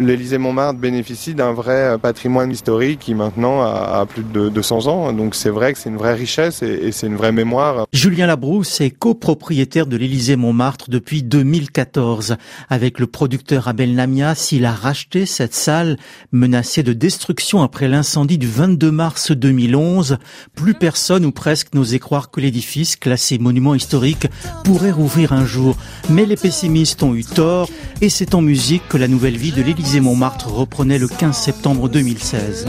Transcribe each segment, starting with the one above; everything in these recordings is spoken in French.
L'Élysée-Montmartre bénéficie d'un vrai patrimoine historique qui maintenant a, plus de 200 ans. Donc c'est vrai que c'est une vraie richesse et, c'est une vraie mémoire. Julien Labrousse est copropriétaire de l'Élysée-Montmartre depuis 2014. Avec le producteur Abel Namias, il a racheté cette salle menacée de destruction après l'incendie du 22 mars 2011. Plus personne ou presque n'osait croire que l'édifice, classé monument historique, pourrait rouvrir un jour. Mais les pessimistes ont eu tort et c'est en musique que la nouvelle vie de l'Élysée Montmartre reprenait le 15 septembre 2016.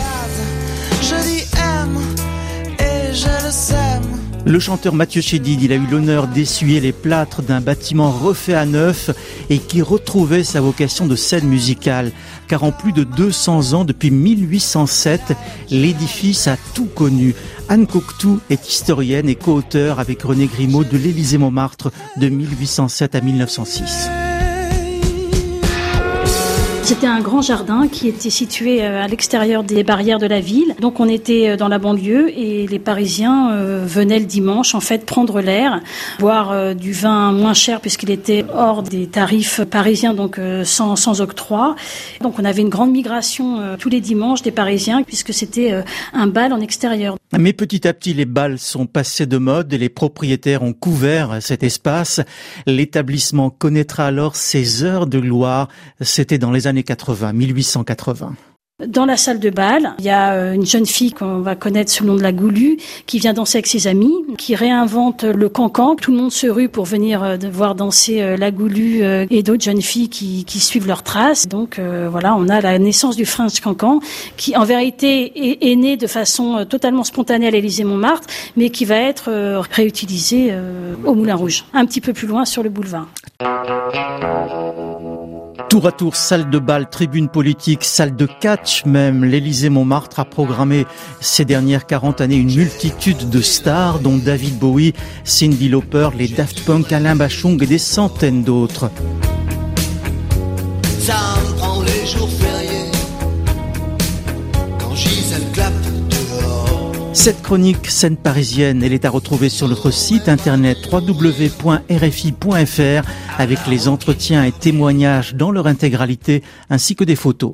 Le chanteur Mathieu Chédid, il a eu l'honneur d'essuyer les plâtres d'un bâtiment refait à neuf et qui retrouvait sa vocation de scène musicale. Car en plus de 200 ans, depuis 1807, l'édifice a tout connu. Anne Cocteau est historienne et co-auteur avec René Grimaud de l'Élysée Montmartre de 1807 à 1906. C'était un grand jardin qui était situé euh, à l'extérieur des barrières de la ville. Donc on était euh, dans la banlieue et les Parisiens euh, venaient le dimanche en fait prendre l'air, boire du vin moins cher puisqu'il était hors des tarifs parisiens donc sans, sans octroi. Donc on avait une grande migration tous les dimanches des Parisiens puisque c'était un bal en extérieur. Mais petit à petit les bals sont passés de mode et les propriétaires ont couvert cet espace. L'établissement connaîtra alors ses heures de gloire. C'était dans les années 80, 1880. Dans la salle de bal, il y a euh, une jeune fille qu'on va connaître sous le nom de la Goulue, qui vient danser avec ses amis, qui réinvente le cancan. Tout le monde se rue pour venir euh, voir danser euh, la Goulue et d'autres jeunes filles qui, suivent leurs traces. Donc voilà, on a la naissance du French Cancan, qui en vérité est, né de façon totalement spontanée à l'Élysée Montmartre, mais qui va être réutilisé au Moulin Rouge, un petit peu plus loin sur le boulevard. Tour à tour, salle de bal, tribune politique, salle de catch même, l'Élysée Montmartre a programmé ces dernières 40 années une multitude de stars dont David Bowie, Cindy Lauper, les Daft Punk, Alain Bachung et des centaines d'autres. Cette chronique scène parisienne, elle est à retrouver sur notre site internet www.rfi.fr avec les entretiens et témoignages dans leur intégralité ainsi que des photos.